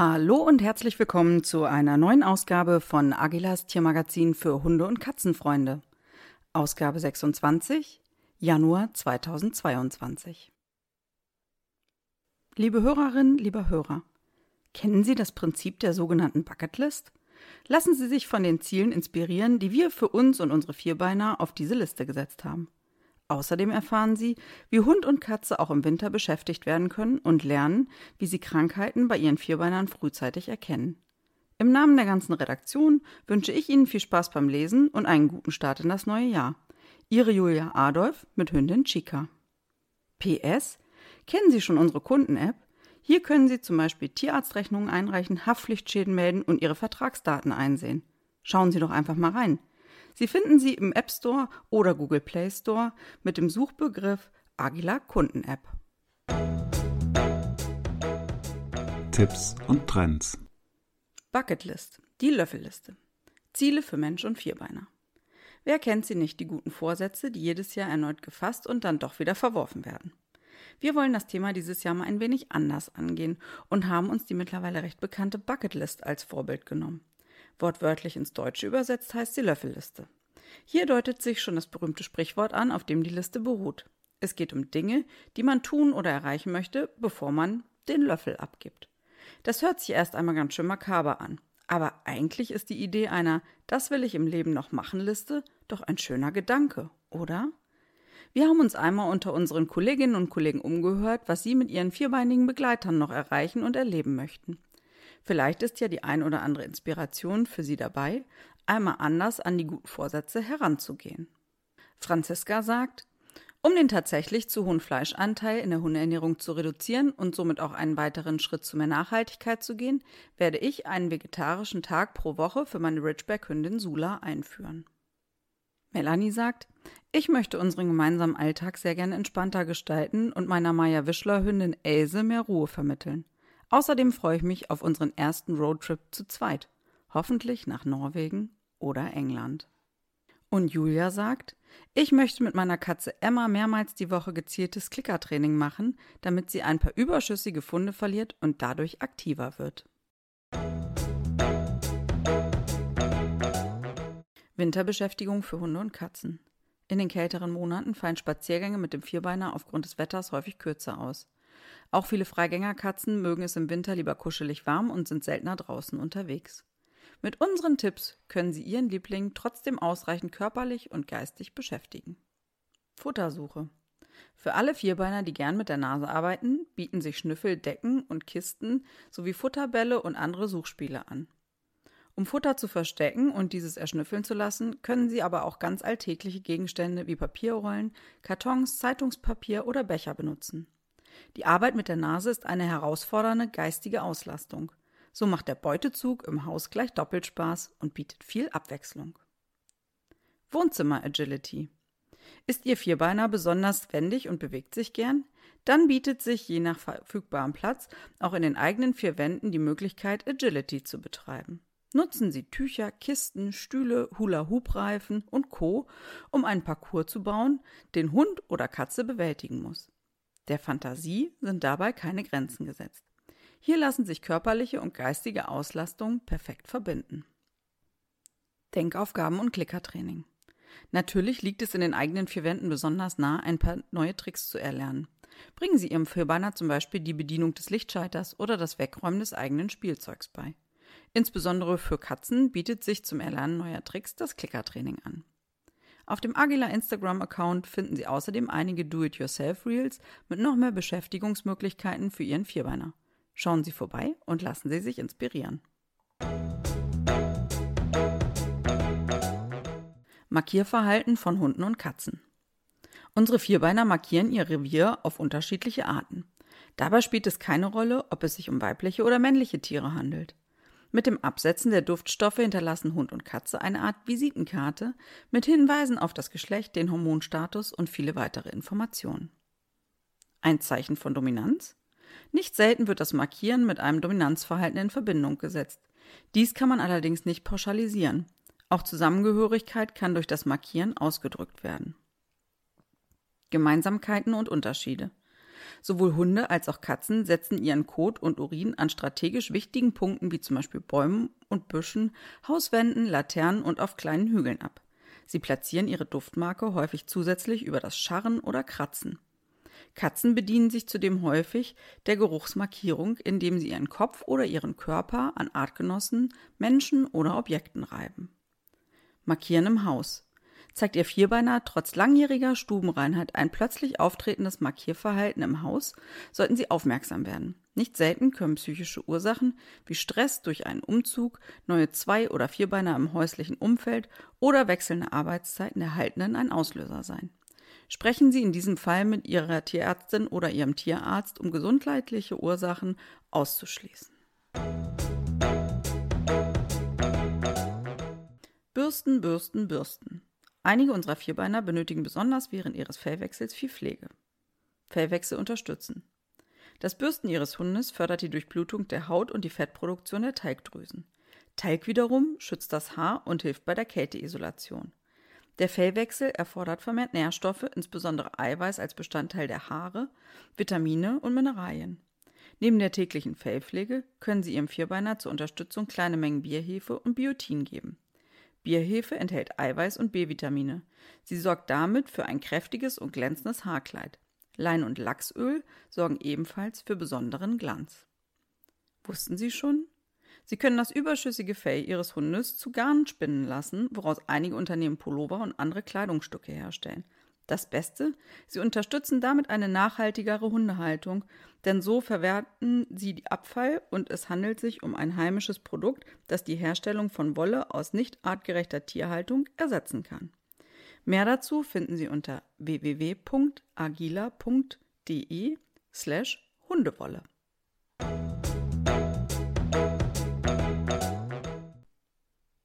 Hallo und herzlich willkommen zu einer neuen Ausgabe von Agilas Tiermagazin für Hunde- und Katzenfreunde. Ausgabe 26, Januar 2022. Liebe Hörerinnen, lieber Hörer, kennen Sie das Prinzip der sogenannten Bucketlist? Lassen Sie sich von den Zielen inspirieren, die wir für uns und unsere Vierbeiner auf diese Liste gesetzt haben. Außerdem erfahren Sie, wie Hund und Katze auch im Winter beschäftigt werden können und lernen, wie sie Krankheiten bei ihren Vierbeinern frühzeitig erkennen. Im Namen der ganzen Redaktion wünsche ich Ihnen viel Spaß beim Lesen und einen guten Start in das neue Jahr. Ihre Julia Adolf mit Hündin Chica. PS Kennen Sie schon unsere Kunden-App? Hier können Sie zum Beispiel Tierarztrechnungen einreichen, Haftpflichtschäden melden und Ihre Vertragsdaten einsehen. Schauen Sie doch einfach mal rein. Sie finden sie im App Store oder Google Play Store mit dem Suchbegriff Agila Kunden App. Tipps und Trends. Bucketlist, die Löffelliste. Ziele für Mensch und Vierbeiner. Wer kennt sie nicht, die guten Vorsätze, die jedes Jahr erneut gefasst und dann doch wieder verworfen werden? Wir wollen das Thema dieses Jahr mal ein wenig anders angehen und haben uns die mittlerweile recht bekannte Bucketlist als Vorbild genommen. Wortwörtlich ins Deutsche übersetzt heißt sie Löffelliste. Hier deutet sich schon das berühmte Sprichwort an, auf dem die Liste beruht. Es geht um Dinge, die man tun oder erreichen möchte, bevor man den Löffel abgibt. Das hört sich erst einmal ganz schön makaber an. Aber eigentlich ist die Idee einer Das will ich im Leben noch machen Liste doch ein schöner Gedanke, oder? Wir haben uns einmal unter unseren Kolleginnen und Kollegen umgehört, was sie mit ihren vierbeinigen Begleitern noch erreichen und erleben möchten. Vielleicht ist ja die ein oder andere Inspiration für Sie dabei, einmal anders an die guten Vorsätze heranzugehen. Franziska sagt, um den tatsächlich zu hohen Fleischanteil in der Hundeernährung zu reduzieren und somit auch einen weiteren Schritt zu mehr Nachhaltigkeit zu gehen, werde ich einen vegetarischen Tag pro Woche für meine Ridgeback-Hündin Sula einführen. Melanie sagt, ich möchte unseren gemeinsamen Alltag sehr gerne entspannter gestalten und meiner Maya Wischler Hündin Else mehr Ruhe vermitteln. Außerdem freue ich mich auf unseren ersten Roadtrip zu zweit, hoffentlich nach Norwegen oder England. Und Julia sagt, ich möchte mit meiner Katze Emma mehrmals die Woche gezieltes Klickertraining machen, damit sie ein paar überschüssige Funde verliert und dadurch aktiver wird. Winterbeschäftigung für Hunde und Katzen. In den kälteren Monaten fallen Spaziergänge mit dem Vierbeiner aufgrund des Wetters häufig kürzer aus. Auch viele Freigängerkatzen mögen es im Winter lieber kuschelig warm und sind seltener draußen unterwegs. Mit unseren Tipps können Sie Ihren Liebling trotzdem ausreichend körperlich und geistig beschäftigen. Futtersuche. Für alle Vierbeiner, die gern mit der Nase arbeiten, bieten sich Schnüffel, Decken und Kisten sowie Futterbälle und andere Suchspiele an. Um Futter zu verstecken und dieses erschnüffeln zu lassen, können Sie aber auch ganz alltägliche Gegenstände wie Papierrollen, Kartons, Zeitungspapier oder Becher benutzen. Die Arbeit mit der Nase ist eine herausfordernde geistige Auslastung. So macht der Beutezug im Haus gleich doppelt Spaß und bietet viel Abwechslung. Wohnzimmer Agility. Ist Ihr Vierbeiner besonders wendig und bewegt sich gern? Dann bietet sich je nach verfügbarem Platz auch in den eigenen vier Wänden die Möglichkeit, Agility zu betreiben. Nutzen Sie Tücher, Kisten, Stühle, Hula-Hoop-Reifen und Co., um einen Parcours zu bauen, den Hund oder Katze bewältigen muss. Der Fantasie sind dabei keine Grenzen gesetzt. Hier lassen sich körperliche und geistige Auslastung perfekt verbinden. Denkaufgaben und Klickertraining. Natürlich liegt es in den eigenen vier Wänden besonders nah, ein paar neue Tricks zu erlernen. Bringen Sie Ihrem Vierbeiner zum Beispiel die Bedienung des Lichtschalters oder das Wegräumen des eigenen Spielzeugs bei. Insbesondere für Katzen bietet sich zum Erlernen neuer Tricks das Klickertraining an. Auf dem Agila Instagram-Account finden Sie außerdem einige Do-it-yourself-Reels mit noch mehr Beschäftigungsmöglichkeiten für Ihren Vierbeiner. Schauen Sie vorbei und lassen Sie sich inspirieren. Markierverhalten von Hunden und Katzen. Unsere Vierbeiner markieren ihr Revier auf unterschiedliche Arten. Dabei spielt es keine Rolle, ob es sich um weibliche oder männliche Tiere handelt. Mit dem Absetzen der Duftstoffe hinterlassen Hund und Katze eine Art Visitenkarte mit Hinweisen auf das Geschlecht, den Hormonstatus und viele weitere Informationen. Ein Zeichen von Dominanz? Nicht selten wird das Markieren mit einem Dominanzverhalten in Verbindung gesetzt. Dies kann man allerdings nicht pauschalisieren. Auch Zusammengehörigkeit kann durch das Markieren ausgedrückt werden. Gemeinsamkeiten und Unterschiede. Sowohl Hunde als auch Katzen setzen ihren Kot und Urin an strategisch wichtigen Punkten wie zum Beispiel Bäumen und Büschen, Hauswänden, Laternen und auf kleinen Hügeln ab. Sie platzieren ihre Duftmarke häufig zusätzlich über das Scharren oder Kratzen. Katzen bedienen sich zudem häufig der Geruchsmarkierung, indem sie ihren Kopf oder ihren Körper an Artgenossen, Menschen oder Objekten reiben. Markieren im Haus. Zeigt Ihr Vierbeiner trotz langjähriger Stubenreinheit ein plötzlich auftretendes Markierverhalten im Haus, sollten Sie aufmerksam werden. Nicht selten können psychische Ursachen wie Stress durch einen Umzug, neue Zwei- oder Vierbeiner im häuslichen Umfeld oder wechselnde Arbeitszeiten der Haltenden ein Auslöser sein. Sprechen Sie in diesem Fall mit Ihrer Tierärztin oder Ihrem Tierarzt, um gesundheitliche Ursachen auszuschließen. Bürsten, Bürsten, Bürsten. Einige unserer Vierbeiner benötigen besonders während ihres Fellwechsels viel Pflege. Fellwechsel unterstützen. Das Bürsten ihres Hundes fördert die Durchblutung der Haut und die Fettproduktion der Teigdrüsen. Teig wiederum schützt das Haar und hilft bei der Kälteisolation. Der Fellwechsel erfordert vermehrt Nährstoffe, insbesondere Eiweiß als Bestandteil der Haare, Vitamine und Mineralien. Neben der täglichen Fellpflege können Sie Ihrem Vierbeiner zur Unterstützung kleine Mengen Bierhefe und Biotin geben. Bierhefe enthält Eiweiß und B-Vitamine. Sie sorgt damit für ein kräftiges und glänzendes Haarkleid. Lein- und Lachsöl sorgen ebenfalls für besonderen Glanz. Wussten Sie schon? Sie können das überschüssige Fell Ihres Hundes zu Garn spinnen lassen, woraus einige Unternehmen Pullover und andere Kleidungsstücke herstellen. Das Beste, sie unterstützen damit eine nachhaltigere Hundehaltung, denn so verwerten sie die Abfall und es handelt sich um ein heimisches Produkt, das die Herstellung von Wolle aus nicht artgerechter Tierhaltung ersetzen kann. Mehr dazu finden Sie unter www.agila.de slash Hundewolle.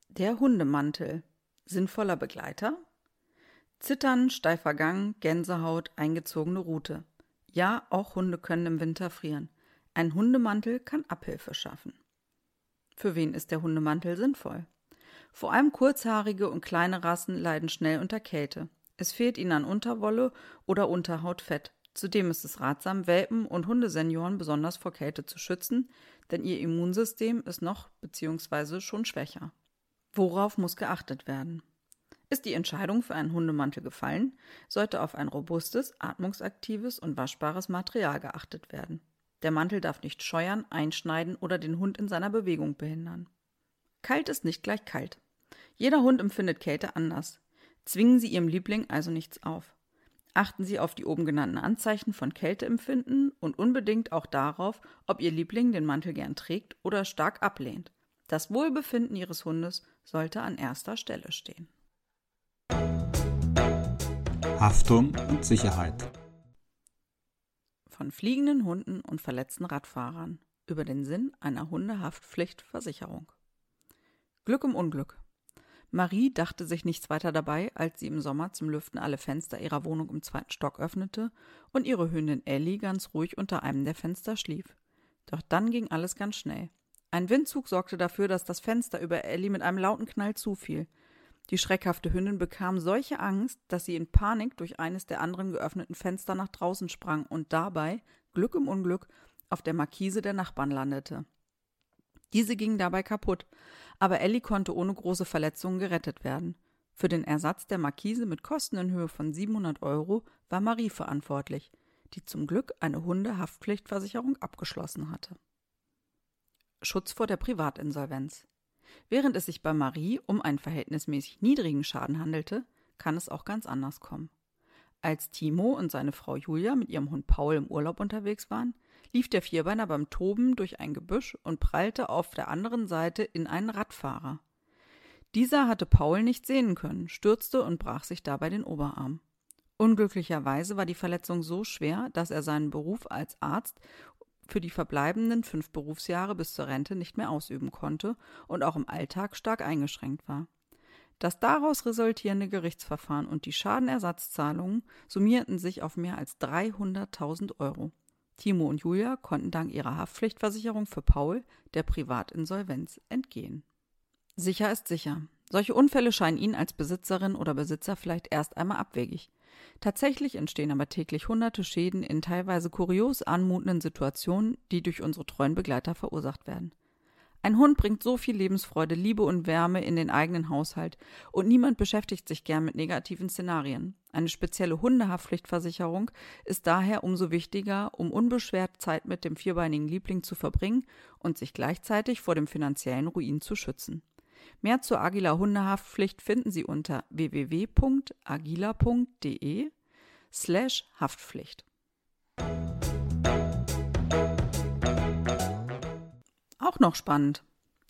Der Hundemantel. Sinnvoller Begleiter? Zittern, steifer Gang, Gänsehaut, eingezogene Rute. Ja, auch Hunde können im Winter frieren. Ein Hundemantel kann Abhilfe schaffen. Für wen ist der Hundemantel sinnvoll? Vor allem kurzhaarige und kleine Rassen leiden schnell unter Kälte. Es fehlt ihnen an Unterwolle oder Unterhautfett. Zudem ist es ratsam, Welpen und Hundesenioren besonders vor Kälte zu schützen, denn ihr Immunsystem ist noch bzw. schon schwächer. Worauf muss geachtet werden? Ist die Entscheidung für einen Hundemantel gefallen, sollte auf ein robustes, atmungsaktives und waschbares Material geachtet werden. Der Mantel darf nicht scheuern, einschneiden oder den Hund in seiner Bewegung behindern. Kalt ist nicht gleich kalt. Jeder Hund empfindet Kälte anders. Zwingen Sie Ihrem Liebling also nichts auf. Achten Sie auf die oben genannten Anzeichen von Kälteempfinden und unbedingt auch darauf, ob Ihr Liebling den Mantel gern trägt oder stark ablehnt. Das Wohlbefinden Ihres Hundes sollte an erster Stelle stehen. Haftung und Sicherheit. Von fliegenden Hunden und verletzten Radfahrern über den Sinn einer Hundehaftpflichtversicherung. Glück im Unglück. Marie dachte sich nichts weiter dabei, als sie im Sommer zum Lüften alle Fenster ihrer Wohnung im zweiten Stock öffnete und ihre Hündin Ellie ganz ruhig unter einem der Fenster schlief. Doch dann ging alles ganz schnell. Ein Windzug sorgte dafür, dass das Fenster über Ellie mit einem lauten Knall zufiel. Die schreckhafte Hündin bekam solche Angst, dass sie in Panik durch eines der anderen geöffneten Fenster nach draußen sprang und dabei, Glück im Unglück, auf der Markise der Nachbarn landete. Diese ging dabei kaputt, aber Ellie konnte ohne große Verletzungen gerettet werden. Für den Ersatz der Markise mit Kosten in Höhe von 700 Euro war Marie verantwortlich, die zum Glück eine Hundehaftpflichtversicherung abgeschlossen hatte. Schutz vor der Privatinsolvenz. Während es sich bei Marie um einen verhältnismäßig niedrigen Schaden handelte, kann es auch ganz anders kommen. Als Timo und seine Frau Julia mit ihrem Hund Paul im Urlaub unterwegs waren, lief der Vierbeiner beim Toben durch ein Gebüsch und prallte auf der anderen Seite in einen Radfahrer. Dieser hatte Paul nicht sehen können, stürzte und brach sich dabei den Oberarm. Unglücklicherweise war die Verletzung so schwer, dass er seinen Beruf als Arzt für die verbleibenden fünf Berufsjahre bis zur Rente nicht mehr ausüben konnte und auch im Alltag stark eingeschränkt war. Das daraus resultierende Gerichtsverfahren und die Schadenersatzzahlungen summierten sich auf mehr als 300.000 Euro. Timo und Julia konnten dank ihrer Haftpflichtversicherung für Paul der Privatinsolvenz entgehen. Sicher ist sicher. Solche Unfälle scheinen Ihnen als Besitzerin oder Besitzer vielleicht erst einmal abwegig. Tatsächlich entstehen aber täglich hunderte Schäden in teilweise kurios anmutenden Situationen, die durch unsere treuen Begleiter verursacht werden. Ein Hund bringt so viel Lebensfreude, Liebe und Wärme in den eigenen Haushalt und niemand beschäftigt sich gern mit negativen Szenarien. Eine spezielle Hundehaftpflichtversicherung ist daher umso wichtiger, um unbeschwert Zeit mit dem vierbeinigen Liebling zu verbringen und sich gleichzeitig vor dem finanziellen Ruin zu schützen. Mehr zur Agila Hundehaftpflicht finden Sie unter www.agila.de slash Haftpflicht. Auch noch spannend.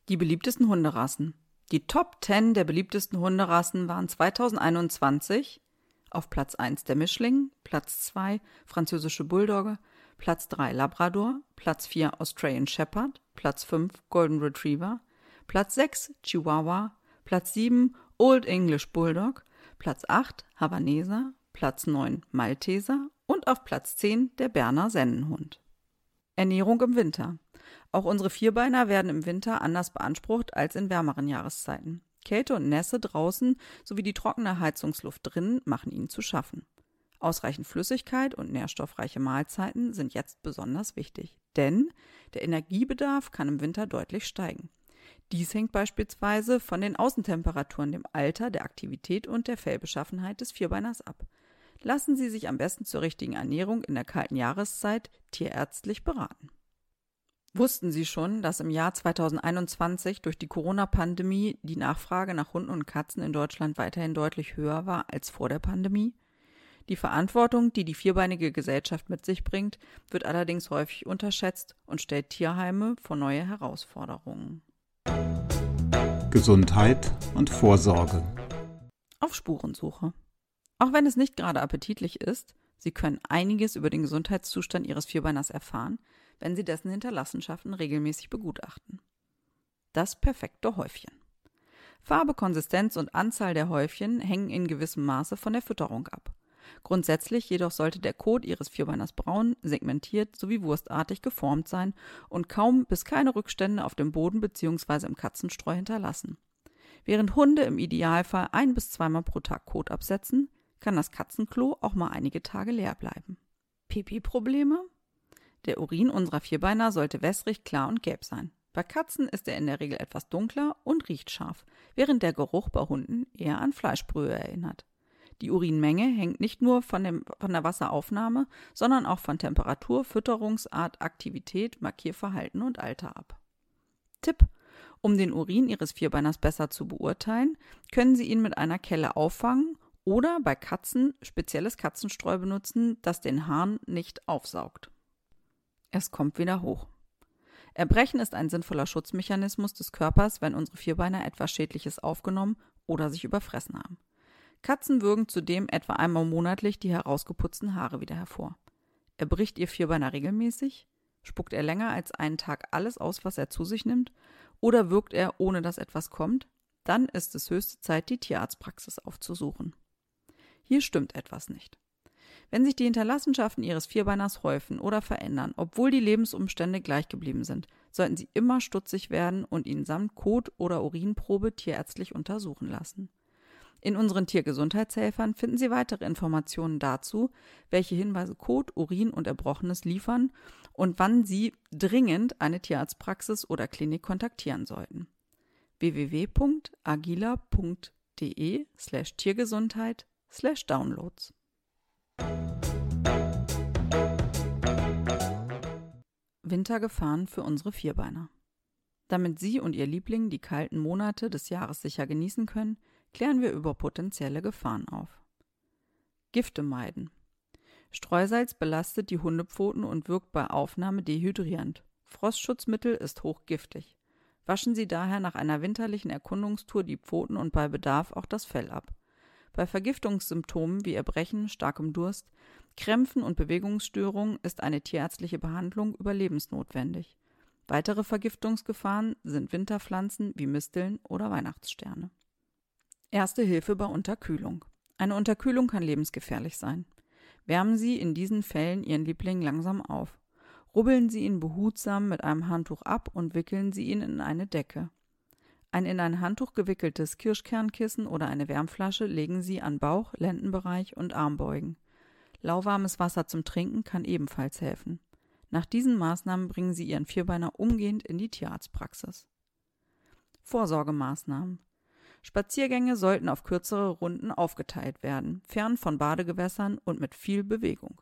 Die beliebtesten Hunderassen. Die Top 10 der beliebtesten Hunderassen waren 2021 auf Platz 1 der Mischling, Platz 2 französische Bulldogge, Platz 3 Labrador, Platz 4 Australian Shepherd, Platz 5 Golden Retriever, Platz 6 Chihuahua, Platz 7 Old English Bulldog, Platz 8 Havaneser, Platz 9 Malteser und auf Platz 10 der Berner Sennenhund. Ernährung im Winter. Auch unsere Vierbeiner werden im Winter anders beansprucht als in wärmeren Jahreszeiten. Kälte und Nässe draußen sowie die trockene Heizungsluft drinnen machen ihnen zu schaffen. Ausreichend Flüssigkeit und nährstoffreiche Mahlzeiten sind jetzt besonders wichtig, denn der Energiebedarf kann im Winter deutlich steigen. Dies hängt beispielsweise von den Außentemperaturen, dem Alter, der Aktivität und der Fellbeschaffenheit des Vierbeiners ab. Lassen Sie sich am besten zur richtigen Ernährung in der kalten Jahreszeit tierärztlich beraten. Wussten Sie schon, dass im Jahr 2021 durch die Corona-Pandemie die Nachfrage nach Hunden und Katzen in Deutschland weiterhin deutlich höher war als vor der Pandemie? Die Verantwortung, die die vierbeinige Gesellschaft mit sich bringt, wird allerdings häufig unterschätzt und stellt Tierheime vor neue Herausforderungen. Gesundheit und Vorsorge. Auf Spurensuche. Auch wenn es nicht gerade appetitlich ist, Sie können einiges über den Gesundheitszustand Ihres Vierbeiners erfahren, wenn Sie dessen Hinterlassenschaften regelmäßig begutachten. Das perfekte Häufchen. Farbe, Konsistenz und Anzahl der Häufchen hängen in gewissem Maße von der Fütterung ab. Grundsätzlich jedoch sollte der Kot Ihres Vierbeiners braun, segmentiert sowie wurstartig geformt sein und kaum bis keine Rückstände auf dem Boden bzw. im Katzenstreu hinterlassen. Während Hunde im Idealfall ein bis zweimal pro Tag Kot absetzen, kann das Katzenklo auch mal einige Tage leer bleiben. Pipi-Probleme? Der Urin unserer Vierbeiner sollte wässrig, klar und gelb sein. Bei Katzen ist er in der Regel etwas dunkler und riecht scharf, während der Geruch bei Hunden eher an Fleischbrühe erinnert. Die Urinmenge hängt nicht nur von, dem, von der Wasseraufnahme, sondern auch von Temperatur, Fütterungsart, Aktivität, Markierverhalten und Alter ab. Tipp: Um den Urin Ihres Vierbeiners besser zu beurteilen, können Sie ihn mit einer Kelle auffangen oder bei Katzen spezielles Katzenstreu benutzen, das den Hahn nicht aufsaugt. Es kommt wieder hoch. Erbrechen ist ein sinnvoller Schutzmechanismus des Körpers, wenn unsere Vierbeiner etwas Schädliches aufgenommen oder sich überfressen haben. Katzen würgen zudem etwa einmal monatlich die herausgeputzten Haare wieder hervor. Erbricht ihr Vierbeiner regelmäßig? Spuckt er länger als einen Tag alles aus, was er zu sich nimmt? Oder wirkt er, ohne dass etwas kommt? Dann ist es höchste Zeit, die Tierarztpraxis aufzusuchen. Hier stimmt etwas nicht. Wenn sich die Hinterlassenschaften Ihres Vierbeiners häufen oder verändern, obwohl die Lebensumstände gleich geblieben sind, sollten Sie immer stutzig werden und ihn samt Kot- oder Urinprobe tierärztlich untersuchen lassen. In unseren Tiergesundheitshelfern finden Sie weitere Informationen dazu, welche Hinweise Kot, Urin und Erbrochenes liefern und wann Sie dringend eine Tierarztpraxis oder Klinik kontaktieren sollten. www.agila.de slash Tiergesundheit slash Downloads. Wintergefahren für unsere Vierbeiner. Damit Sie und Ihr Liebling die kalten Monate des Jahres sicher genießen können, klären wir über potenzielle Gefahren auf. Gifte meiden. Streusalz belastet die Hundepfoten und wirkt bei Aufnahme dehydrierend. Frostschutzmittel ist hochgiftig. Waschen Sie daher nach einer winterlichen Erkundungstour die Pfoten und bei Bedarf auch das Fell ab. Bei Vergiftungssymptomen wie Erbrechen, starkem Durst, Krämpfen und Bewegungsstörungen ist eine tierärztliche Behandlung überlebensnotwendig. Weitere Vergiftungsgefahren sind Winterpflanzen wie Misteln oder Weihnachtssterne. Erste Hilfe bei Unterkühlung. Eine Unterkühlung kann lebensgefährlich sein. Wärmen Sie in diesen Fällen Ihren Liebling langsam auf. Rubbeln Sie ihn behutsam mit einem Handtuch ab und wickeln Sie ihn in eine Decke. Ein in ein Handtuch gewickeltes Kirschkernkissen oder eine Wärmflasche legen Sie an Bauch, Lendenbereich und Armbeugen. Lauwarmes Wasser zum Trinken kann ebenfalls helfen. Nach diesen Maßnahmen bringen Sie Ihren Vierbeiner umgehend in die Tierarztpraxis. Vorsorgemaßnahmen. Spaziergänge sollten auf kürzere Runden aufgeteilt werden, fern von Badegewässern und mit viel Bewegung.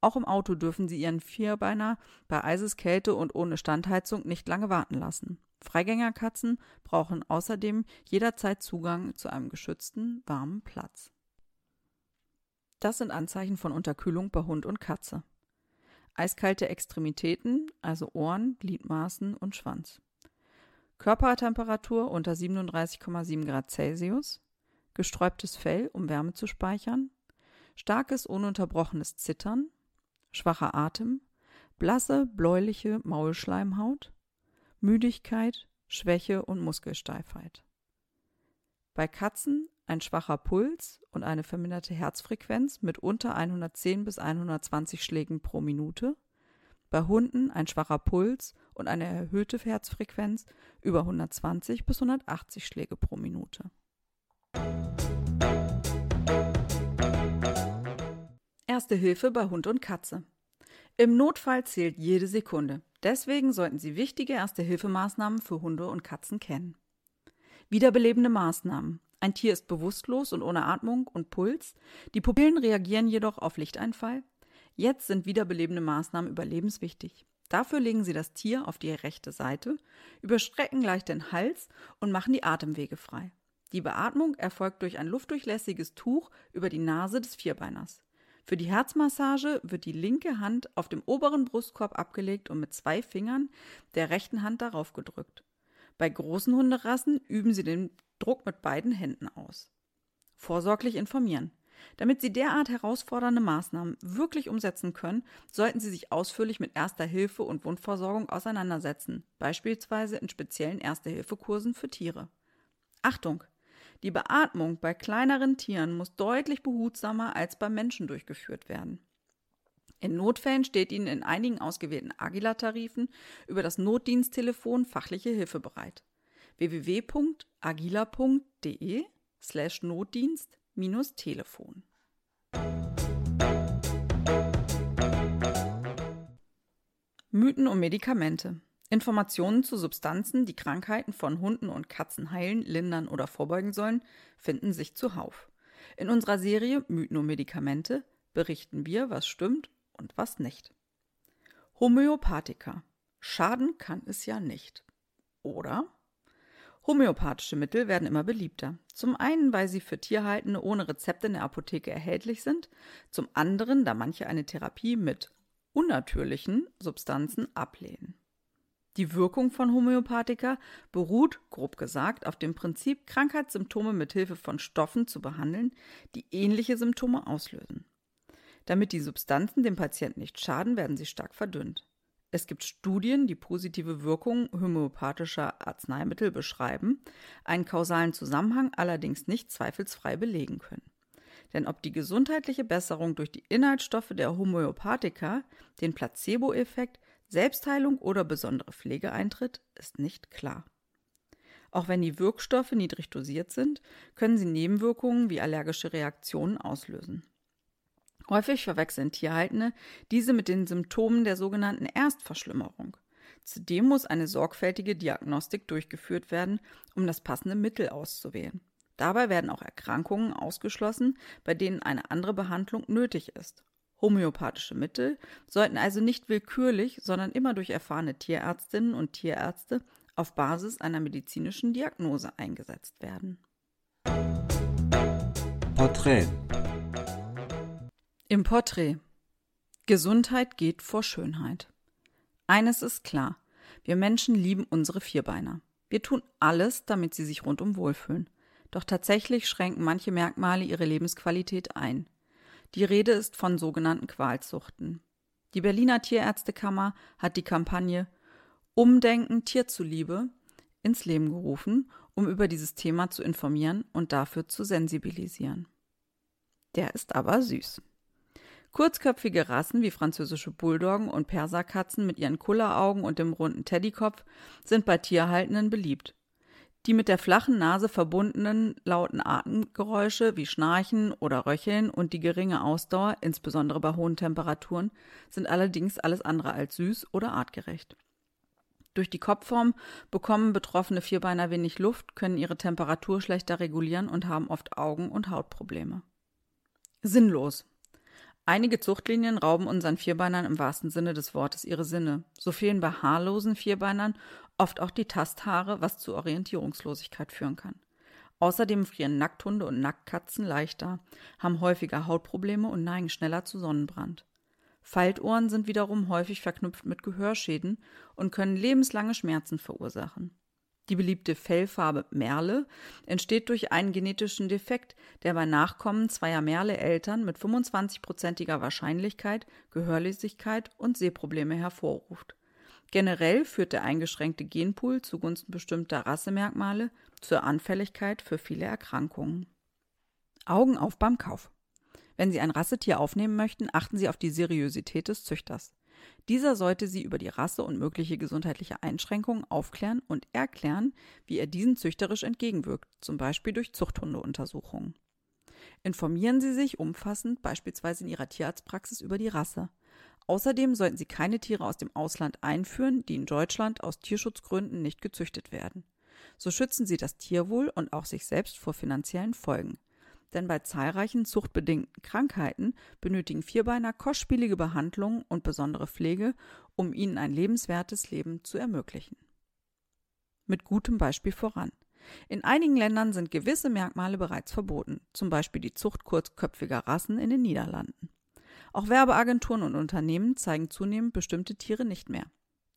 Auch im Auto dürfen Sie Ihren Vierbeiner bei Eiseskälte und ohne Standheizung nicht lange warten lassen. Freigängerkatzen brauchen außerdem jederzeit Zugang zu einem geschützten, warmen Platz. Das sind Anzeichen von Unterkühlung bei Hund und Katze. Eiskalte Extremitäten, also Ohren, Gliedmaßen und Schwanz. Körpertemperatur unter 37,7 Grad Celsius. Gesträubtes Fell, um Wärme zu speichern. Starkes, ununterbrochenes Zittern. Schwacher Atem. Blasse, bläuliche Maulschleimhaut. Müdigkeit, Schwäche und Muskelsteifheit. Bei Katzen ein schwacher Puls und eine verminderte Herzfrequenz mit unter 110 bis 120 Schlägen pro Minute. Bei Hunden ein schwacher Puls und eine erhöhte Herzfrequenz über 120 bis 180 Schläge pro Minute. Erste Hilfe bei Hund und Katze. Im Notfall zählt jede Sekunde. Deswegen sollten Sie wichtige Erste-Hilfemaßnahmen für Hunde und Katzen kennen. Wiederbelebende Maßnahmen. Ein Tier ist bewusstlos und ohne Atmung und Puls. Die Pupillen reagieren jedoch auf Lichteinfall. Jetzt sind wiederbelebende Maßnahmen überlebenswichtig. Dafür legen Sie das Tier auf die rechte Seite, überstrecken gleich den Hals und machen die Atemwege frei. Die Beatmung erfolgt durch ein luftdurchlässiges Tuch über die Nase des Vierbeiners. Für die Herzmassage wird die linke Hand auf dem oberen Brustkorb abgelegt und mit zwei Fingern der rechten Hand darauf gedrückt. Bei großen Hunderassen üben Sie den Druck mit beiden Händen aus. Vorsorglich informieren. Damit Sie derart herausfordernde Maßnahmen wirklich umsetzen können, sollten Sie sich ausführlich mit Erster Hilfe und Wundversorgung auseinandersetzen, beispielsweise in speziellen Erste-Hilfe-Kursen für Tiere. Achtung! Die Beatmung bei kleineren Tieren muss deutlich behutsamer als beim Menschen durchgeführt werden. In Notfällen steht Ihnen in einigen ausgewählten Agila-Tarifen über das Notdiensttelefon fachliche Hilfe bereit. www.agila.de slash Notdienst-Telefon Mythen um Medikamente Informationen zu Substanzen, die Krankheiten von Hunden und Katzen heilen, lindern oder vorbeugen sollen, finden sich zuhauf. In unserer Serie Mythen um Medikamente berichten wir, was stimmt und was nicht. Homöopathika. Schaden kann es ja nicht. Oder? Homöopathische Mittel werden immer beliebter. Zum einen, weil sie für Tierhaltende ohne Rezept in der Apotheke erhältlich sind, zum anderen, da manche eine Therapie mit unnatürlichen Substanzen ablehnen. Die Wirkung von Homöopathika beruht, grob gesagt, auf dem Prinzip, Krankheitssymptome mit Hilfe von Stoffen zu behandeln, die ähnliche Symptome auslösen. Damit die Substanzen dem Patienten nicht schaden, werden sie stark verdünnt. Es gibt Studien, die positive Wirkung homöopathischer Arzneimittel beschreiben, einen kausalen Zusammenhang allerdings nicht zweifelsfrei belegen können. Denn ob die gesundheitliche Besserung durch die Inhaltsstoffe der Homöopathika den Placebo-Effekt Selbstheilung oder besondere Pflege eintritt, ist nicht klar. Auch wenn die Wirkstoffe niedrig dosiert sind, können sie Nebenwirkungen wie allergische Reaktionen auslösen. Häufig verwechseln Tierhaltende diese mit den Symptomen der sogenannten Erstverschlimmerung. Zudem muss eine sorgfältige Diagnostik durchgeführt werden, um das passende Mittel auszuwählen. Dabei werden auch Erkrankungen ausgeschlossen, bei denen eine andere Behandlung nötig ist Homöopathische Mittel sollten also nicht willkürlich, sondern immer durch erfahrene Tierärztinnen und Tierärzte auf Basis einer medizinischen Diagnose eingesetzt werden. Porträt Im Porträt Gesundheit geht vor Schönheit. Eines ist klar, wir Menschen lieben unsere Vierbeiner. Wir tun alles, damit sie sich rundum wohlfühlen. Doch tatsächlich schränken manche Merkmale ihre Lebensqualität ein. Die Rede ist von sogenannten Qualzuchten. Die Berliner Tierärztekammer hat die Kampagne Umdenken Tier zuliebe ins Leben gerufen, um über dieses Thema zu informieren und dafür zu sensibilisieren. Der ist aber süß. Kurzköpfige Rassen wie französische Bulldoggen und Perserkatzen mit ihren Kulleraugen und dem runden Teddykopf sind bei Tierhaltenden beliebt. Die mit der flachen Nase verbundenen lauten Atemgeräusche wie Schnarchen oder Röcheln und die geringe Ausdauer, insbesondere bei hohen Temperaturen, sind allerdings alles andere als süß oder artgerecht. Durch die Kopfform bekommen betroffene Vierbeiner wenig Luft, können ihre Temperatur schlechter regulieren und haben oft Augen- und Hautprobleme. Sinnlos. Einige Zuchtlinien rauben unseren Vierbeinern im wahrsten Sinne des Wortes ihre Sinne. So fehlen bei haarlosen Vierbeinern oft auch die Tasthaare, was zu Orientierungslosigkeit führen kann. Außerdem frieren Nackthunde und Nacktkatzen leichter, haben häufiger Hautprobleme und neigen schneller zu Sonnenbrand. Faltohren sind wiederum häufig verknüpft mit Gehörschäden und können lebenslange Schmerzen verursachen. Die beliebte Fellfarbe Merle entsteht durch einen genetischen Defekt, der bei Nachkommen zweier Merle-Eltern mit 25-prozentiger Wahrscheinlichkeit Gehörlosigkeit und Sehprobleme hervorruft. Generell führt der eingeschränkte Genpool zugunsten bestimmter Rassemerkmale zur Anfälligkeit für viele Erkrankungen. Augen auf beim Kauf. Wenn Sie ein Rassetier aufnehmen möchten, achten Sie auf die Seriosität des Züchters. Dieser sollte Sie über die Rasse und mögliche gesundheitliche Einschränkungen aufklären und erklären, wie er diesen züchterisch entgegenwirkt, zum Beispiel durch Zuchthundeuntersuchungen. Informieren Sie sich umfassend, beispielsweise in Ihrer Tierarztpraxis, über die Rasse. Außerdem sollten Sie keine Tiere aus dem Ausland einführen, die in Deutschland aus Tierschutzgründen nicht gezüchtet werden. So schützen Sie das Tierwohl und auch sich selbst vor finanziellen Folgen. Denn bei zahlreichen zuchtbedingten Krankheiten benötigen Vierbeiner kostspielige Behandlungen und besondere Pflege, um ihnen ein lebenswertes Leben zu ermöglichen. Mit gutem Beispiel voran. In einigen Ländern sind gewisse Merkmale bereits verboten, zum Beispiel die Zucht kurzköpfiger Rassen in den Niederlanden. Auch Werbeagenturen und Unternehmen zeigen zunehmend bestimmte Tiere nicht mehr.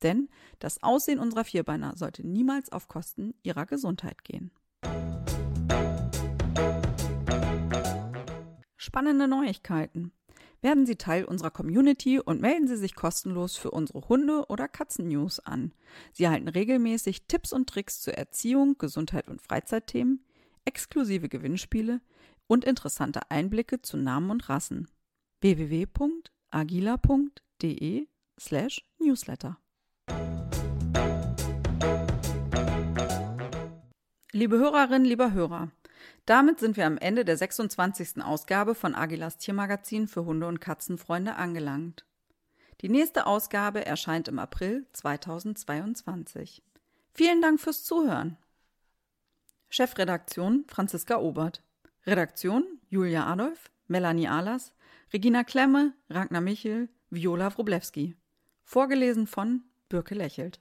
Denn das Aussehen unserer Vierbeiner sollte niemals auf Kosten ihrer Gesundheit gehen. Spannende Neuigkeiten. Werden Sie Teil unserer Community und melden Sie sich kostenlos für unsere Hunde- oder Katzen-News an. Sie erhalten regelmäßig Tipps und Tricks zur Erziehung, Gesundheit und Freizeitthemen, exklusive Gewinnspiele und interessante Einblicke zu Namen und Rassen www.agila.de slash newsletter. Liebe Hörerinnen, lieber Hörer, damit sind wir am Ende der 26. Ausgabe von Agilas Tiermagazin für Hunde- und Katzenfreunde angelangt. Die nächste Ausgabe erscheint im April 2022. Vielen Dank fürs Zuhören. Chefredaktion Franziska Obert. Redaktion Julia Adolf, Melanie Ahlers, Regina Klemme, Ragnar Michel, Viola Wroblewski. Vorgelesen von Birke Lächelt.